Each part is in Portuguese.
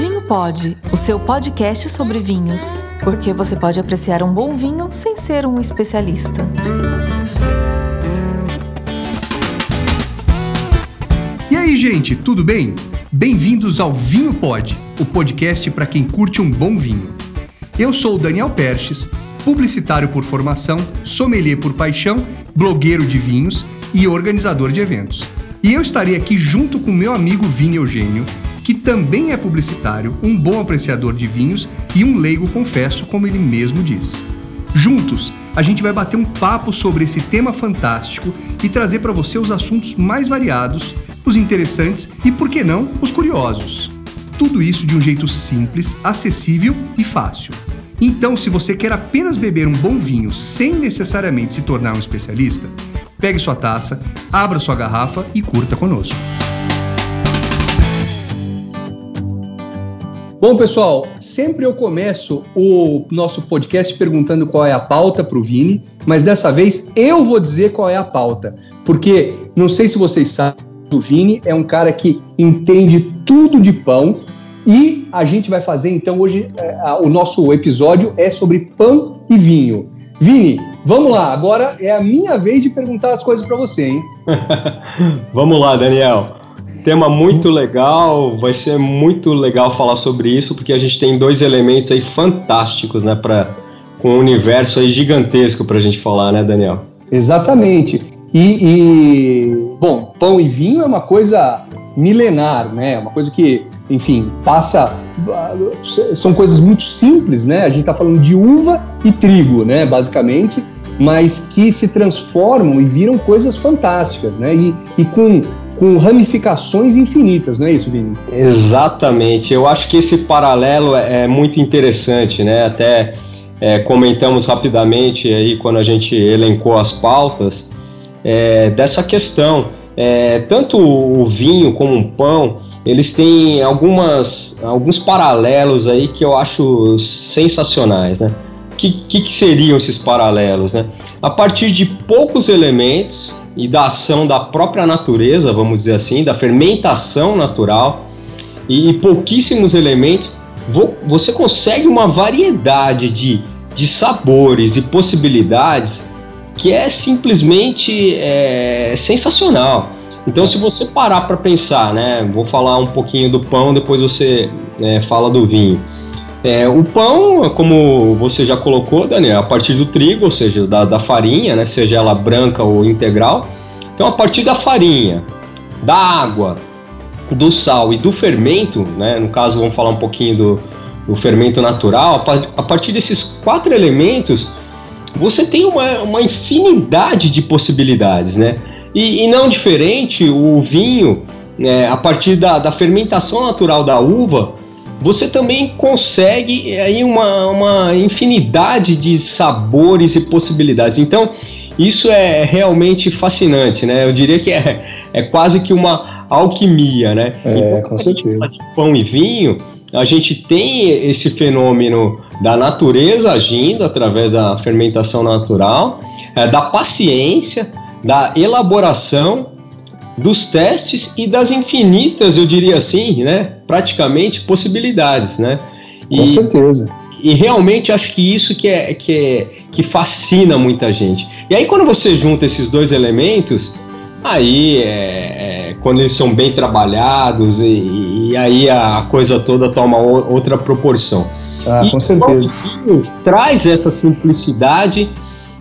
Vinho Pode, o seu podcast sobre vinhos. Porque você pode apreciar um bom vinho sem ser um especialista. E aí, gente, tudo bem? Bem-vindos ao Vinho Pod, o podcast para quem curte um bom vinho. Eu sou o Daniel Perches, publicitário por formação, sommelier por paixão, blogueiro de vinhos e organizador de eventos. E eu estarei aqui junto com meu amigo Vini Eugênio, que também é publicitário, um bom apreciador de vinhos e um leigo, confesso, como ele mesmo diz. Juntos, a gente vai bater um papo sobre esse tema fantástico e trazer para você os assuntos mais variados, os interessantes e, por que não, os curiosos. Tudo isso de um jeito simples, acessível e fácil. Então, se você quer apenas beber um bom vinho sem necessariamente se tornar um especialista, pegue sua taça, abra sua garrafa e curta conosco. Bom, pessoal, sempre eu começo o nosso podcast perguntando qual é a pauta para o Vini, mas dessa vez eu vou dizer qual é a pauta, porque não sei se vocês sabem, o Vini é um cara que entende tudo de pão e a gente vai fazer então hoje é, o nosso episódio é sobre pão e vinho. Vini, vamos lá, agora é a minha vez de perguntar as coisas para você, hein? vamos lá, Daniel tema muito legal, vai ser muito legal falar sobre isso, porque a gente tem dois elementos aí fantásticos, né, para com um universo aí gigantesco para a gente falar, né, Daniel? Exatamente. E, e, bom, pão e vinho é uma coisa milenar, né? Uma coisa que, enfim, passa. São coisas muito simples, né? A gente está falando de uva e trigo, né? Basicamente, mas que se transformam e viram coisas fantásticas, né? E, e com com ramificações infinitas, não é isso, Vini? Exatamente. Eu acho que esse paralelo é, é muito interessante, né? Até é, comentamos rapidamente aí quando a gente elencou as pautas é, dessa questão. É, tanto o vinho como o pão, eles têm algumas, alguns paralelos aí que eu acho sensacionais, né? O que, que, que seriam esses paralelos, né? A partir de poucos elementos, e da ação da própria natureza, vamos dizer assim, da fermentação natural e, pouquíssimos elementos, você consegue uma variedade de, de sabores e possibilidades que é simplesmente é, sensacional. Então, se você parar para pensar, né, vou falar um pouquinho do pão, depois você é, fala do vinho. É, o pão, como você já colocou, Daniel, a partir do trigo, ou seja, da, da farinha, né, seja ela branca ou integral. Então, a partir da farinha, da água, do sal e do fermento, né, no caso, vamos falar um pouquinho do, do fermento natural, a partir desses quatro elementos, você tem uma, uma infinidade de possibilidades, né? E, e não diferente, o vinho, né, a partir da, da fermentação natural da uva, você também consegue aí uma, uma infinidade de sabores e possibilidades. Então, isso é realmente fascinante, né? Eu diria que é, é quase que uma alquimia, né? É, então, com certeza. De pão e vinho, a gente tem esse fenômeno da natureza agindo através da fermentação natural, é, da paciência, da elaboração dos testes e das infinitas, eu diria assim, né, praticamente possibilidades, né? E, Com certeza. E realmente acho que isso que é, que é que fascina muita gente. E aí quando você junta esses dois elementos, aí é, é quando eles são bem trabalhados e, e, aí a coisa toda toma outra proporção. Ah, e com certeza. Traz essa simplicidade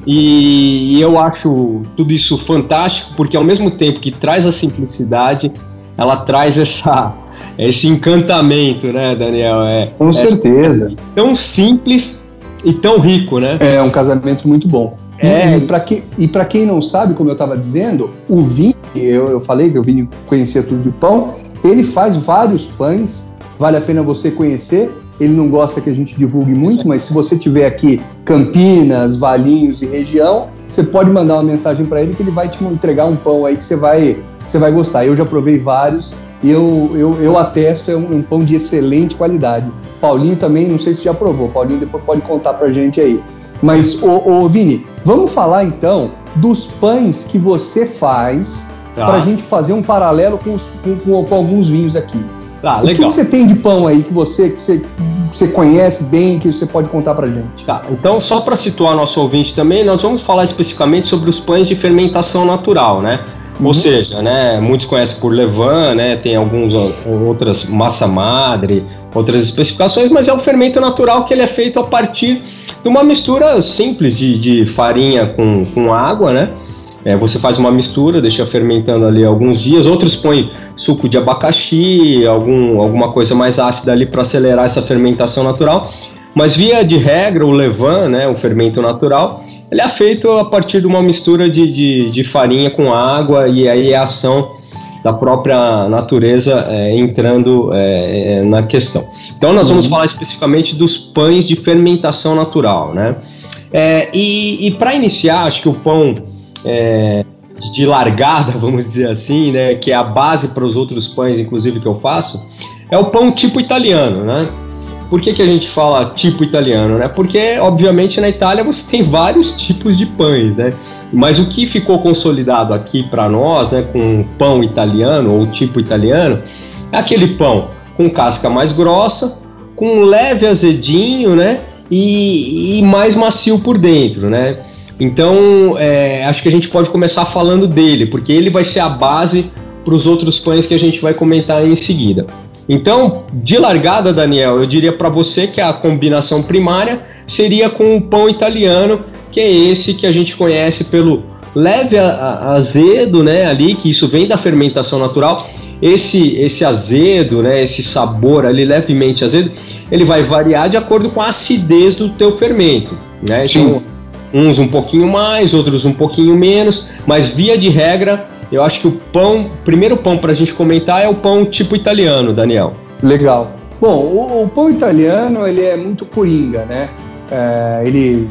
e eu acho tudo isso fantástico, porque ao mesmo tempo que traz a simplicidade, ela traz essa, esse encantamento, né, Daniel? É, Com certeza. tão simples e tão rico, né? É um casamento muito bom. É. E, para que, e quem não sabe, como eu estava dizendo, o Vini, eu, eu falei que o Vini conhecia tudo de pão, ele faz vários pães, vale a pena você conhecer ele não gosta que a gente divulgue muito, mas se você tiver aqui Campinas, Valinhos e região, você pode mandar uma mensagem para ele que ele vai te entregar um pão aí que você vai, que você vai gostar. Eu já provei vários e eu, eu, eu atesto, é um, um pão de excelente qualidade. Paulinho também, não sei se já provou, Paulinho depois pode contar pra gente aí. Mas, ô, ô Vini, vamos falar então dos pães que você faz tá. para a gente fazer um paralelo com, os, com, com, com alguns vinhos aqui. Ah, legal. O que você tem de pão aí que você, que você, você conhece bem, que você pode contar pra gente? Tá, então só para situar nosso ouvinte também, nós vamos falar especificamente sobre os pães de fermentação natural, né? Uhum. Ou seja, né, muitos conhecem por levain, né, tem alguns outras massa madre, outras especificações, mas é um fermento natural que ele é feito a partir de uma mistura simples de, de farinha com, com água, né? É, você faz uma mistura, deixa fermentando ali alguns dias. Outros põem suco de abacaxi, algum, alguma coisa mais ácida ali para acelerar essa fermentação natural. Mas via de regra, o levain, né, o fermento natural, ele é feito a partir de uma mistura de, de, de farinha com água e aí é a ação da própria natureza é, entrando é, é na questão. Então nós vamos uhum. falar especificamente dos pães de fermentação natural, né? É, e, e para iniciar, acho que o pão é, de largada, vamos dizer assim, né, que é a base para os outros pães, inclusive que eu faço, é o pão tipo italiano, né? Por que, que a gente fala tipo italiano, né? Porque, obviamente, na Itália você tem vários tipos de pães, né? Mas o que ficou consolidado aqui para nós, né, com pão italiano ou tipo italiano, é aquele pão com casca mais grossa, com leve azedinho, né? E, e mais macio por dentro, né? Então, é, acho que a gente pode começar falando dele, porque ele vai ser a base para os outros pães que a gente vai comentar em seguida. Então, de largada, Daniel, eu diria para você que a combinação primária seria com o pão italiano, que é esse que a gente conhece pelo leve azedo, né, ali, que isso vem da fermentação natural. Esse esse azedo, né, esse sabor ali levemente azedo, ele vai variar de acordo com a acidez do teu fermento, né? Então, uns um pouquinho mais, outros um pouquinho menos, mas via de regra eu acho que o pão, o primeiro pão para a gente comentar é o pão tipo italiano, Daniel. Legal. Bom, o, o pão italiano ele é muito coringa, né? É, ele,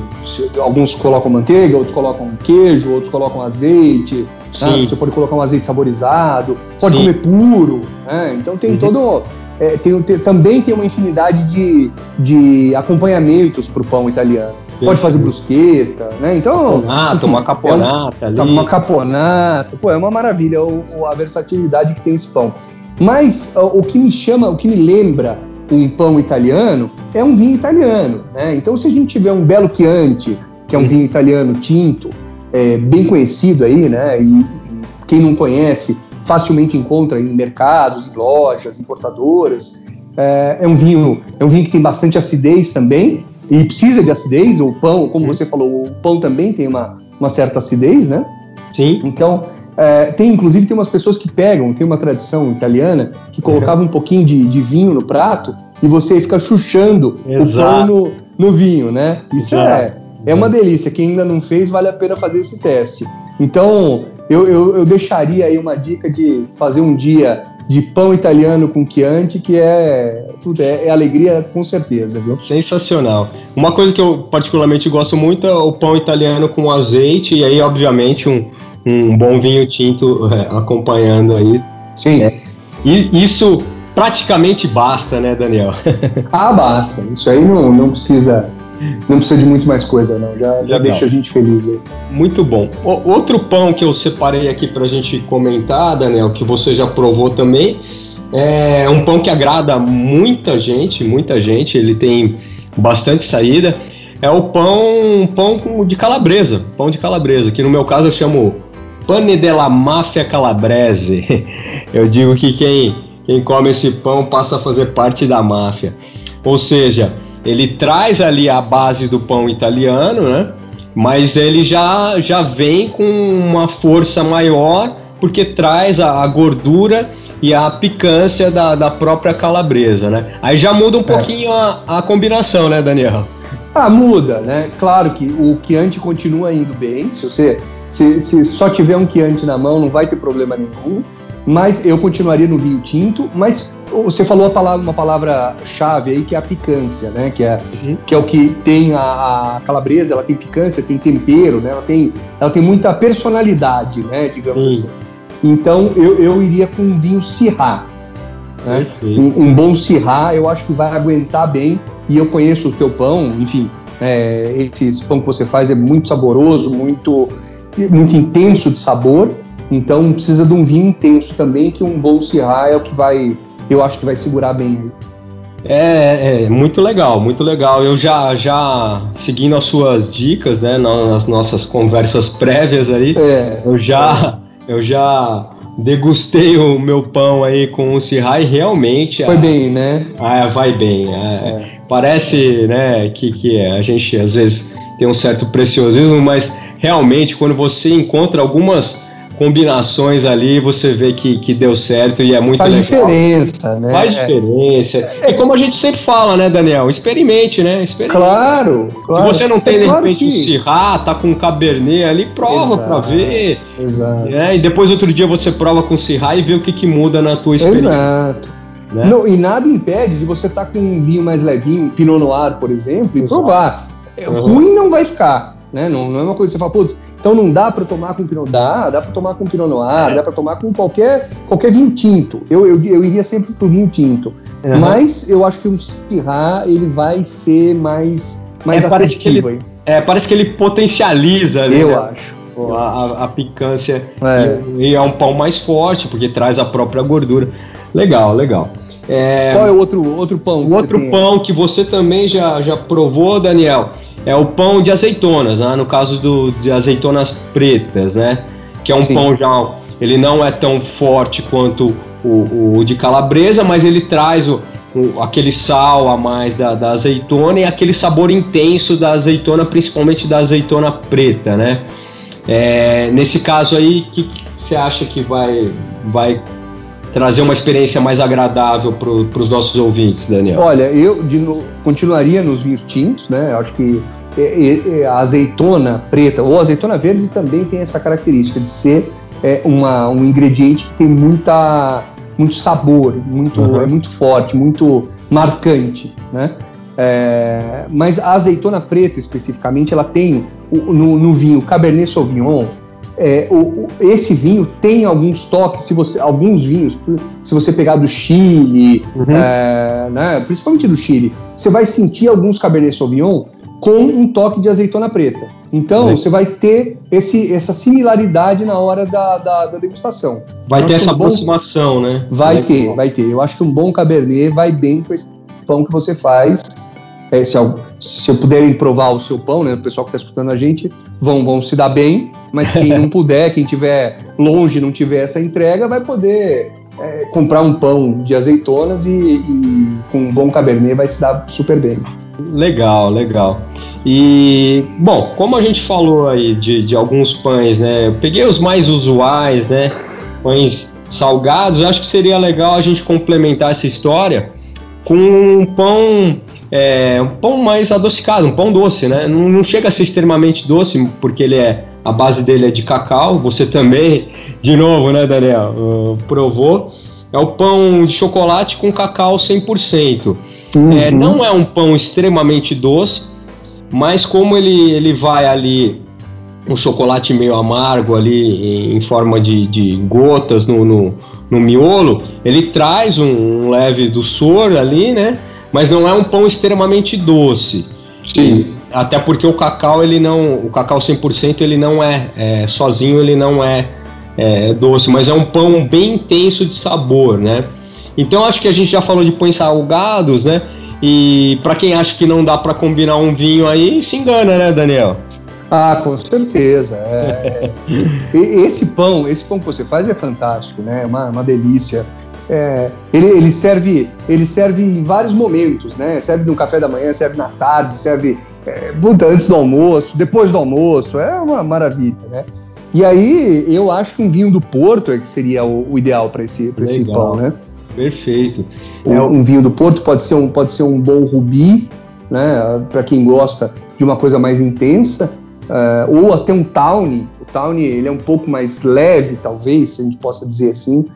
alguns colocam manteiga, outros colocam queijo, outros colocam azeite. Né? Você pode colocar um azeite saborizado, pode Sim. comer puro. Né? Então tem uhum. todo é, tem, tem, também tem uma infinidade de, de acompanhamentos para o pão italiano. Pode fazer brusqueta, né? Então. Caponato, uma caponata é um, ali. Uma caponata. Pô, é uma maravilha o, a versatilidade que tem esse pão. Mas o que me chama, o que me lembra um pão italiano é um vinho italiano, né? Então, se a gente tiver um belo Chianti, que é um hum. vinho italiano tinto, é, bem conhecido aí, né? E quem não conhece facilmente encontra em mercados, em lojas, importadoras. É, é um vinho, é um vinho que tem bastante acidez também e precisa de acidez. O pão, como você falou, o pão também tem uma, uma certa acidez, né? Sim. Então, é, tem inclusive tem umas pessoas que pegam, tem uma tradição italiana que colocava um pouquinho de, de vinho no prato e você fica chuchando Exato. o pão no, no vinho, né? Isso é, é uma delícia. Quem ainda não fez, vale a pena fazer esse teste. Então, eu, eu, eu deixaria aí uma dica de fazer um dia de pão italiano com Chianti, que é, tudo é, é, alegria com certeza, viu? Sensacional. Uma coisa que eu particularmente gosto muito é o pão italiano com azeite e aí, obviamente, um, um bom vinho tinto é, acompanhando aí. Sim. É. E isso praticamente basta, né, Daniel? ah, basta. Isso aí não, não precisa não precisa de muito mais coisa, não. Já, já deixa a gente feliz aí. Muito bom. O, outro pão que eu separei aqui pra gente comentar, Daniel, que você já provou também, é um pão que agrada muita gente, muita gente. Ele tem bastante saída. É o pão, pão de calabresa, pão de calabresa, que no meu caso eu chamo pane della mafia calabrese. Eu digo que quem, quem come esse pão passa a fazer parte da máfia. Ou seja, ele traz ali a base do pão italiano, né? Mas ele já, já vem com uma força maior porque traz a, a gordura e a picância da, da própria calabresa, né? Aí já muda um é. pouquinho a, a combinação, né, Daniel? Ah, muda, né? Claro que o Chianti continua indo bem. Se você se, se só tiver um Chianti na mão, não vai ter problema nenhum mas eu continuaria no vinho tinto. Mas você falou palavra, uma palavra-chave aí que é a picância, né? Que é, uhum. que é o que tem a, a, calabresa, ela tem picância, tem tempero, né? Ela tem, ela tem muita personalidade, né? Digamos Sim. assim. Então eu, eu iria com um vinho Syrah. Né? Um, um, bom Syrah eu acho que vai aguentar bem. E eu conheço o teu pão, enfim, é, esse pão que você faz é muito saboroso, muito, muito intenso de sabor. Então precisa de um vinho intenso também, que um bom Syrah é o que vai eu acho que vai segurar bem. É, é, muito legal, muito legal. Eu já, já seguindo as suas dicas, né, nas nossas conversas prévias aí, é, eu já, é. eu já degustei o meu pão aí com o Sirrai realmente. Foi a, bem, né? Ah, vai bem. É, é. Parece, né, que, que a gente às vezes tem um certo preciosismo, mas realmente quando você encontra algumas combinações ali, você vê que, que deu certo e é muito Faz legal. diferença, né? Faz diferença. É. E como a gente sempre fala, né, Daniel? Experimente, né? Experimente. Claro, claro. Se você não tem, é de claro repente, que... o Sirá, tá com um Cabernet ali, prova Exato. pra ver. Exato. Né? E depois, outro dia, você prova com Sirá e vê o que, que muda na tua experiência. Exato. Né? Não, e nada impede de você estar tá com um vinho mais levinho, Pinot Noir, por exemplo, e Exato. provar. Uhum. Ruim não vai ficar né? Não, não é uma coisa que você fala, putz, então não dá para tomar com Pinot Dá, dá para tomar com Pinot Noir, é. dá para tomar com qualquer, qualquer vinho tinto. Eu, eu, eu iria sempre pro vinho tinto. Uhum. Mas eu acho que um Syrah, ele vai ser mais, mais é. Parece que, ele, é, parece que ele potencializa, né? Eu acho. A, a, a picância é. E, e, é um pão mais forte, porque traz a própria gordura. Legal, legal. É, Qual é o outro, outro pão? O outro pão que você também já, já provou, Daniel, é o pão de azeitonas, né? no caso do, de azeitonas pretas, né? Que é um Sim. pão já. Ele não é tão forte quanto o, o de calabresa, mas ele traz o, o, aquele sal a mais da, da, azeitona e aquele sabor intenso da azeitona, principalmente da azeitona preta, né? É, nesse caso aí, o que você acha que vai, vai trazer uma experiência mais agradável para os nossos ouvintes, Daniel? Olha, eu de, continuaria nos vinhos tintos, né? Acho que a azeitona preta ou azeitona verde também tem essa característica de ser é, uma, um ingrediente que tem muita, muito sabor, muito, uhum. é muito forte, muito marcante, né? É, mas a azeitona preta especificamente, ela tem no, no vinho Cabernet Sauvignon, é, o, o, esse vinho tem alguns toques, se você, alguns vinhos, se você pegar do Chile, uhum. é, né, principalmente do Chile, você vai sentir alguns Cabernet Sauvignon com um toque de azeitona preta. Então, uhum. você vai ter esse, essa similaridade na hora da, da, da degustação. Vai ter essa um bom, aproximação, né? Vai ter, vai ter. Eu acho que um bom Cabernet vai bem com esse pão que você faz. É, se, eu, se eu puderem provar o seu pão, né? O pessoal que está escutando a gente vão, vão se dar bem, mas quem não puder, quem tiver longe, não tiver essa entrega, vai poder é, comprar um pão de azeitonas e, e, com um bom cabernet vai se dar super bem. Legal, legal. E, bom, como a gente falou aí de, de alguns pães, né? Eu peguei os mais usuais, né? Pães salgados, eu acho que seria legal a gente complementar essa história com um pão é, um pão mais adocicado, um pão doce, né? Não, não, chega a ser extremamente doce, porque ele é a base dele é de cacau. Você também, de novo, né, Daniel, uh, provou. É o pão de chocolate com cacau 100%. Uhum. É, não é um pão extremamente doce, mas como ele, ele vai ali um chocolate meio amargo ali em, em forma de, de gotas no, no, no, miolo, ele traz um, um leve doçor ali, né? Mas não é um pão extremamente doce. Sim. Até porque o cacau ele não, o cacau 100% ele não é, é sozinho ele não é, é doce, mas é um pão bem intenso de sabor, né? Então acho que a gente já falou de pães salgados, né? E para quem acha que não dá para combinar um vinho aí, se engana, né, Daniel? Ah, com certeza. É. esse pão, esse pão que você faz é fantástico, né? É uma, uma delícia. É, ele, ele, serve, ele serve em vários momentos, né? Serve no café da manhã, serve na tarde, serve é, antes do almoço, depois do almoço, é uma maravilha, né? E aí eu acho que um vinho do Porto é que seria o, o ideal para esse, esse pão, né? Perfeito. Um, é, um vinho do Porto pode ser um, pode ser um bom rubi, né? Para quem gosta de uma coisa mais intensa, uh, ou até um tawny. O tawny ele é um pouco mais leve, talvez, se a gente possa dizer assim,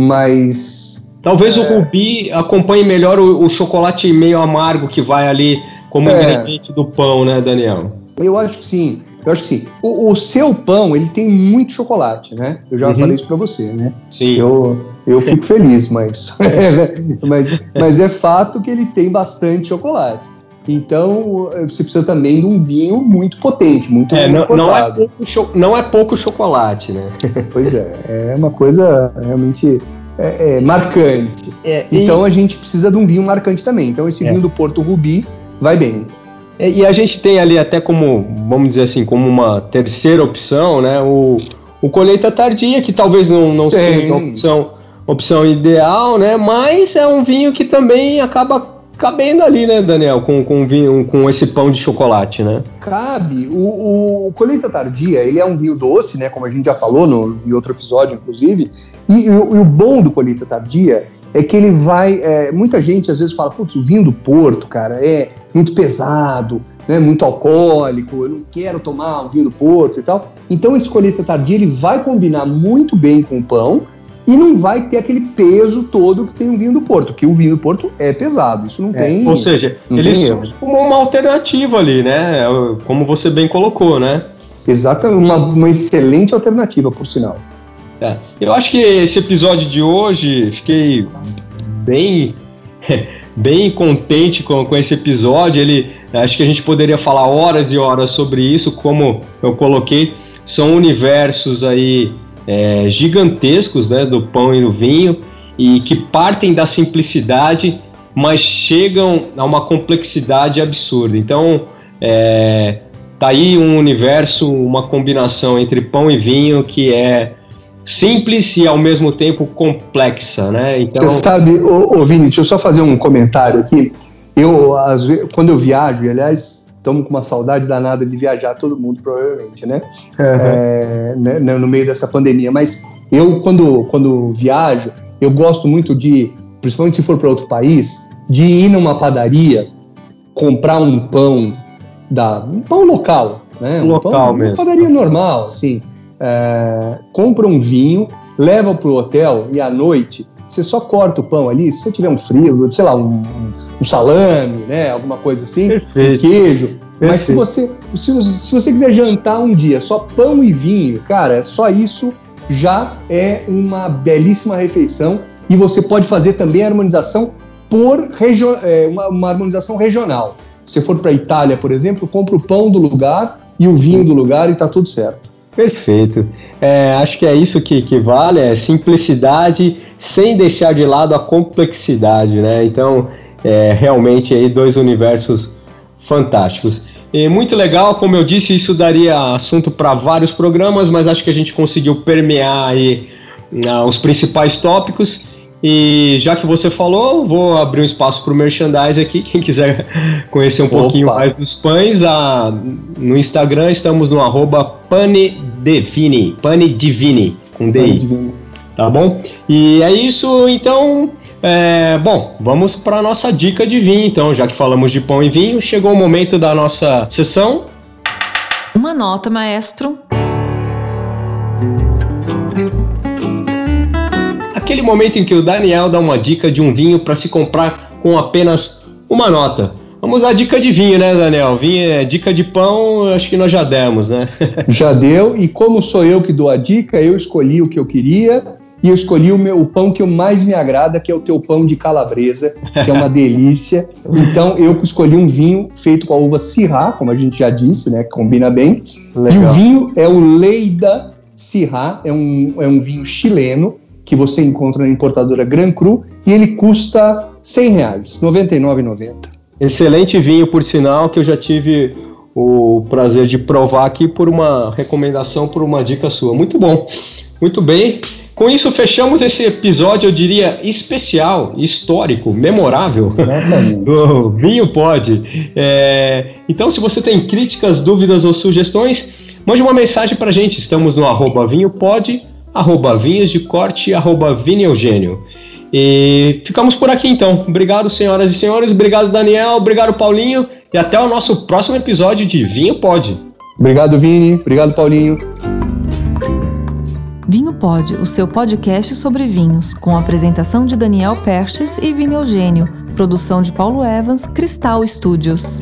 mas Talvez é... o rubi acompanhe melhor o, o, chocolate meio amargo que vai ali como é... ingrediente do pão, né, Daniel? Eu acho que sim. Eu acho que sim. O, o seu pão, ele tem muito chocolate, né? Eu já uhum. falei isso para você, né? Sim. Eu, eu fico feliz, mas, mas, mas é fato que ele tem bastante chocolate. Então, você precisa também de um vinho muito potente, muito é, não, não, é pouco, não é pouco chocolate, né? pois é, é uma coisa realmente é, é, marcante. É, então a gente precisa de um vinho marcante também. Então esse é. vinho do Porto Rubi vai bem. E a gente tem ali até como, vamos dizer assim, como uma terceira opção, né? O, o colheita tardia, que talvez não, não seja uma opção, opção ideal, né? Mas é um vinho que também acaba cabendo ali, né, Daniel, com, com, vinho, com esse pão de chocolate, né? Cabe. O, o Colheita Tardia, ele é um vinho doce, né, como a gente já falou no, em outro episódio, inclusive, e, e, o, e o bom do Colheita Tardia é que ele vai. É, muita gente às vezes fala, putz, o vinho do Porto, cara, é muito pesado, né, muito alcoólico, eu não quero tomar o vinho do Porto e tal. Então esse colheita tardia ele vai combinar muito bem com o pão e não vai ter aquele peso todo que tem o vinho do Porto, que o vinho do Porto é pesado, isso não é, tem. Ou seja, ele como uma alternativa ali, né? Como você bem colocou, né? Exatamente, uma, uma excelente alternativa, por sinal. É, eu acho que esse episódio de hoje, fiquei bem, bem contente com, com esse episódio. Ele, acho que a gente poderia falar horas e horas sobre isso, como eu coloquei, são universos aí é, gigantescos né, do pão e do vinho e que partem da simplicidade, mas chegam a uma complexidade absurda. Então, é, tá aí um universo, uma combinação entre pão e vinho que é simples e ao mesmo tempo complexa, né? Então... Você sabe, ô, ô Vini, deixa eu só fazer um comentário aqui. Eu, vezes, quando eu viajo, aliás, estamos com uma saudade danada de viajar todo mundo, provavelmente, né? Uhum. É, né? No meio dessa pandemia. Mas eu, quando, quando viajo, eu gosto muito de, principalmente se for para outro país, de ir numa padaria, comprar um pão da um pão local, né? Um local pão, mesmo. Uma padaria normal, assim. É, compra um vinho, leva pro hotel e à noite você só corta o pão ali, se você tiver um frio, sei lá, um, um salame, né? Alguma coisa assim, Perfeito. um queijo. Mas se você, se, se você quiser jantar um dia só pão e vinho, cara, só isso já é uma belíssima refeição e você pode fazer também a harmonização por regio, é, uma, uma, harmonização regional. Se for para Itália, por exemplo, compra o pão do lugar e o vinho do lugar e está tudo certo. Perfeito. É, acho que é isso que, que vale, é simplicidade sem deixar de lado a complexidade, né? Então, é, realmente aí dois universos fantásticos. E muito legal, como eu disse, isso daria assunto para vários programas, mas acho que a gente conseguiu permear aí uh, os principais tópicos. E já que você falou, vou abrir um espaço para o merchandise aqui. Quem quiser conhecer um Opa. pouquinho mais dos pães, a, no Instagram estamos no arroba panedivini, panedivini, com DI. Tá bom? E é isso, então é, bom, vamos para a nossa dica de vinho, então, já que falamos de pão e vinho, chegou o momento da nossa sessão. Uma nota, maestro. Aquele momento em que o Daniel dá uma dica de um vinho para se comprar com apenas uma nota. Vamos dar dica de vinho, né, Daniel? Vinho é dica de pão, acho que nós já demos, né? já deu, e como sou eu que dou a dica, eu escolhi o que eu queria e eu escolhi o, meu, o pão que mais me agrada, que é o teu pão de calabresa, que é uma delícia. Então eu escolhi um vinho feito com a uva Syrah, como a gente já disse, né, que combina bem. Legal. E o vinho é o Leida Syrah, é um, é um vinho chileno que você encontra na importadora Gran Cru e ele custa 100 reais, R$ 99,90. Excelente vinho, por sinal, que eu já tive o prazer de provar aqui por uma recomendação, por uma dica sua. Muito bom. Muito bem. Com isso, fechamos esse episódio, eu diria, especial, histórico, memorável do Vinho Pod. É, então, se você tem críticas, dúvidas ou sugestões, mande uma mensagem para a gente. Estamos no arroba vinhopod, arroba vinhos de corte, arroba Eugênio. E ficamos por aqui então. Obrigado, senhoras e senhores. Obrigado, Daniel. Obrigado, Paulinho. E até o nosso próximo episódio de Vinho Pod. Obrigado, Vini. Obrigado, Paulinho. Vinho Pod, o seu podcast sobre vinhos, com a apresentação de Daniel Perches e Vini Eugênio, produção de Paulo Evans, Cristal Studios.